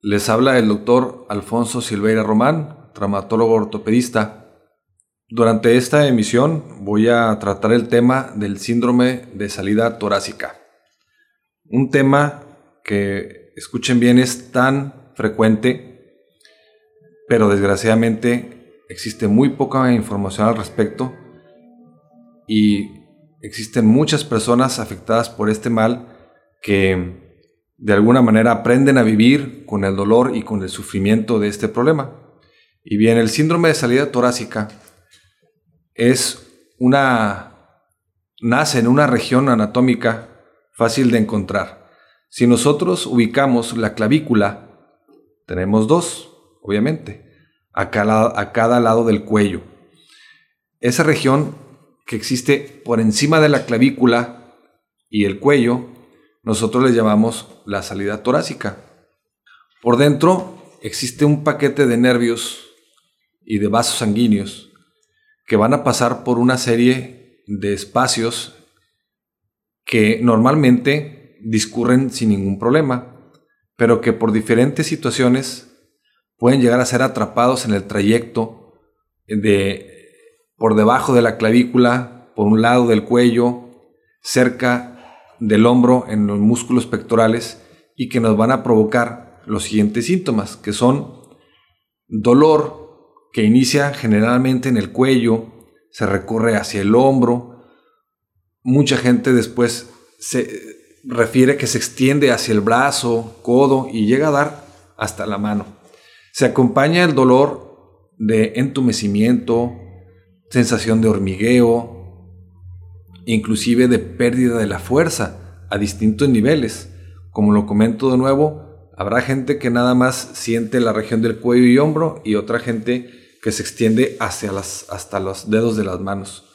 les habla el doctor Alfonso Silveira Román, traumatólogo ortopedista. Durante esta emisión voy a tratar el tema del síndrome de salida torácica. Un tema que, escuchen bien, es tan frecuente, pero desgraciadamente existe muy poca información al respecto y existen muchas personas afectadas por este mal que de alguna manera aprenden a vivir con el dolor y con el sufrimiento de este problema. Y bien, el síndrome de salida torácica es una nace en una región anatómica fácil de encontrar. Si nosotros ubicamos la clavícula, tenemos dos, obviamente, a cada, a cada lado del cuello. Esa región que existe por encima de la clavícula y el cuello nosotros le llamamos la salida torácica. Por dentro existe un paquete de nervios y de vasos sanguíneos que van a pasar por una serie de espacios que normalmente discurren sin ningún problema, pero que por diferentes situaciones pueden llegar a ser atrapados en el trayecto de por debajo de la clavícula, por un lado del cuello, cerca del hombro en los músculos pectorales y que nos van a provocar los siguientes síntomas, que son dolor que inicia generalmente en el cuello, se recorre hacia el hombro, mucha gente después se refiere que se extiende hacia el brazo, codo y llega a dar hasta la mano. Se acompaña el dolor de entumecimiento, sensación de hormigueo, inclusive de pérdida de la fuerza a distintos niveles. Como lo comento de nuevo, habrá gente que nada más siente la región del cuello y hombro y otra gente que se extiende hacia las, hasta los dedos de las manos.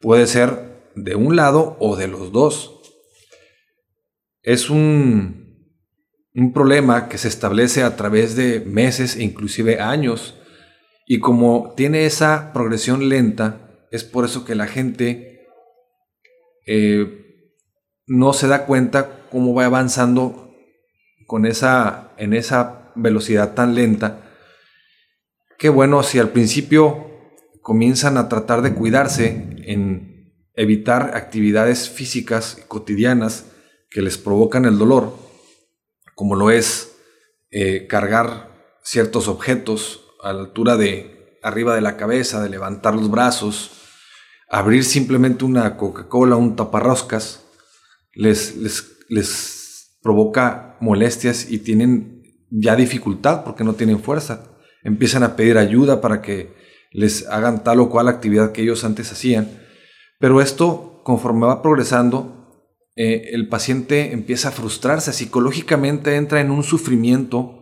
Puede ser de un lado o de los dos. Es un, un problema que se establece a través de meses e inclusive años. Y como tiene esa progresión lenta, es por eso que la gente eh, no se da cuenta cómo va avanzando con esa, en esa velocidad tan lenta. Que bueno, si al principio comienzan a tratar de cuidarse en evitar actividades físicas cotidianas que les provocan el dolor, como lo es eh, cargar ciertos objetos a la altura de arriba de la cabeza, de levantar los brazos, abrir simplemente una Coca-Cola, un taparroscas, les, les, provoca molestias y tienen ya dificultad porque no tienen fuerza. Empiezan a pedir ayuda para que les hagan tal o cual actividad que ellos antes hacían. Pero esto, conforme va progresando, eh, el paciente empieza a frustrarse, psicológicamente entra en un sufrimiento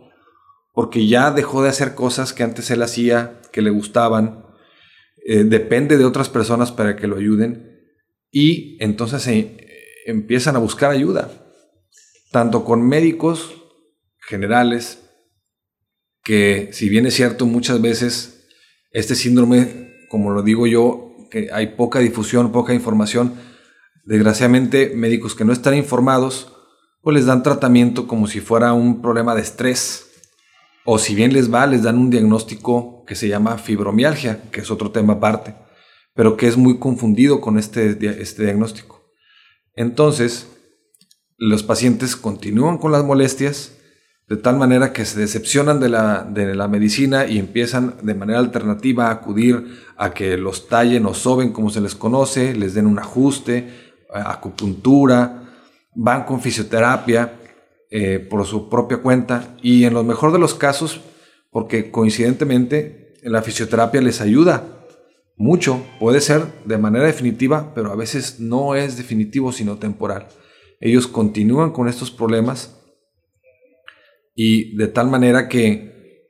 porque ya dejó de hacer cosas que antes él hacía, que le gustaban, eh, depende de otras personas para que lo ayuden. Y entonces se empiezan a buscar ayuda, tanto con médicos generales, que si bien es cierto muchas veces este síndrome, como lo digo yo, que hay poca difusión, poca información, desgraciadamente médicos que no están informados, pues les dan tratamiento como si fuera un problema de estrés, o si bien les va, les dan un diagnóstico que se llama fibromialgia, que es otro tema aparte, pero que es muy confundido con este, este diagnóstico. Entonces, los pacientes continúan con las molestias de tal manera que se decepcionan de la, de la medicina y empiezan de manera alternativa a acudir a que los tallen o soben como se les conoce, les den un ajuste, acupuntura, van con fisioterapia eh, por su propia cuenta y en lo mejor de los casos, porque coincidentemente la fisioterapia les ayuda mucho, puede ser de manera definitiva, pero a veces no es definitivo sino temporal. Ellos continúan con estos problemas y de tal manera que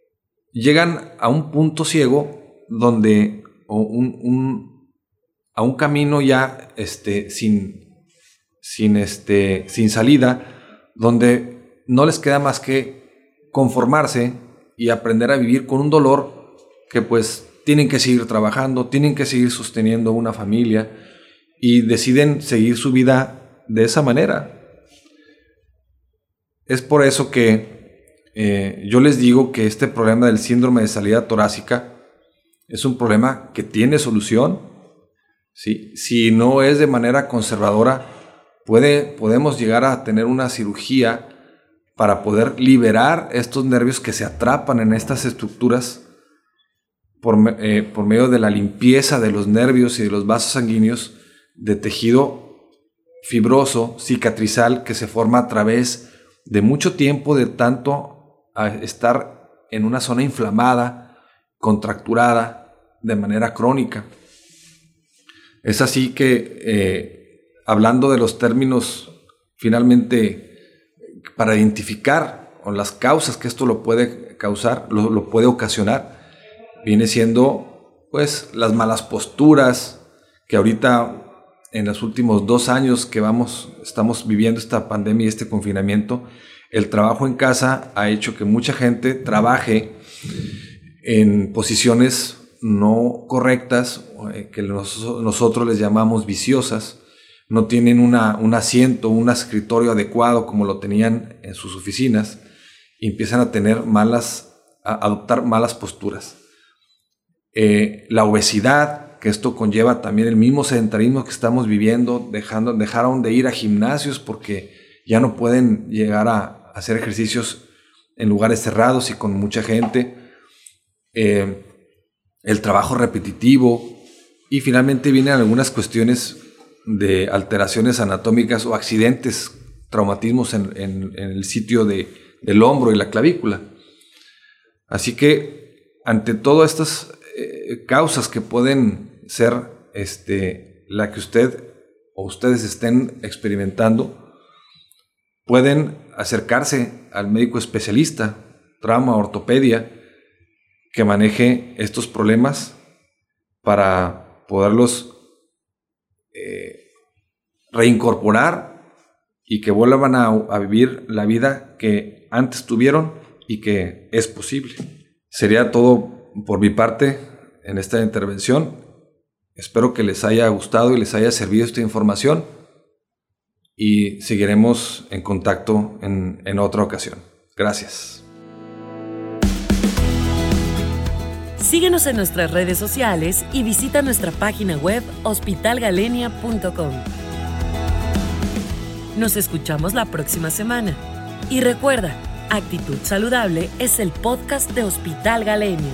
llegan a un punto ciego donde un, a un camino ya este, sin, sin, este, sin salida, donde no les queda más que conformarse y aprender a vivir con un dolor que pues tienen que seguir trabajando, tienen que seguir sosteniendo una familia y deciden seguir su vida de esa manera. Es por eso que eh, yo les digo que este problema del síndrome de salida torácica es un problema que tiene solución. ¿sí? Si no es de manera conservadora, puede, podemos llegar a tener una cirugía para poder liberar estos nervios que se atrapan en estas estructuras por, eh, por medio de la limpieza de los nervios y de los vasos sanguíneos de tejido fibroso, cicatrizal, que se forma a través de mucho tiempo de tanto estar en una zona inflamada, contracturada, de manera crónica. Es así que, eh, hablando de los términos, finalmente, para identificar o las causas que esto lo puede causar, lo, lo puede ocasionar, viene siendo, pues, las malas posturas, que ahorita en los últimos dos años que vamos, estamos viviendo esta pandemia y este confinamiento, el trabajo en casa ha hecho que mucha gente trabaje en posiciones no correctas, eh, que nosotros les llamamos viciosas, no tienen una, un asiento, un escritorio adecuado como lo tenían en sus oficinas, y empiezan a tener malas, a adoptar malas posturas. Eh, la obesidad, que esto conlleva también el mismo sedentarismo que estamos viviendo, dejando, dejaron de ir a gimnasios porque ya no pueden llegar a hacer ejercicios en lugares cerrados y con mucha gente, eh, el trabajo repetitivo y finalmente vienen algunas cuestiones de alteraciones anatómicas o accidentes, traumatismos en, el sitio de, del hombro y la clavícula. Así que ante todas estas eh, causas que pueden ser este, la que usted o ustedes estén experimentando, pueden acercarse al médico especialista, trauma, ortopedia, que maneje estos problemas para poderlos eh, reincorporar y que vuelvan a, a vivir la vida que antes tuvieron y que es posible. Sería todo por mi parte en esta intervención. Espero que les haya gustado y les haya servido esta información y seguiremos en contacto en, en otra ocasión. Gracias. Síguenos en nuestras redes sociales y visita nuestra página web hospitalgalenia.com. Nos escuchamos la próxima semana. Y recuerda, Actitud Saludable es el podcast de Hospital Galenia.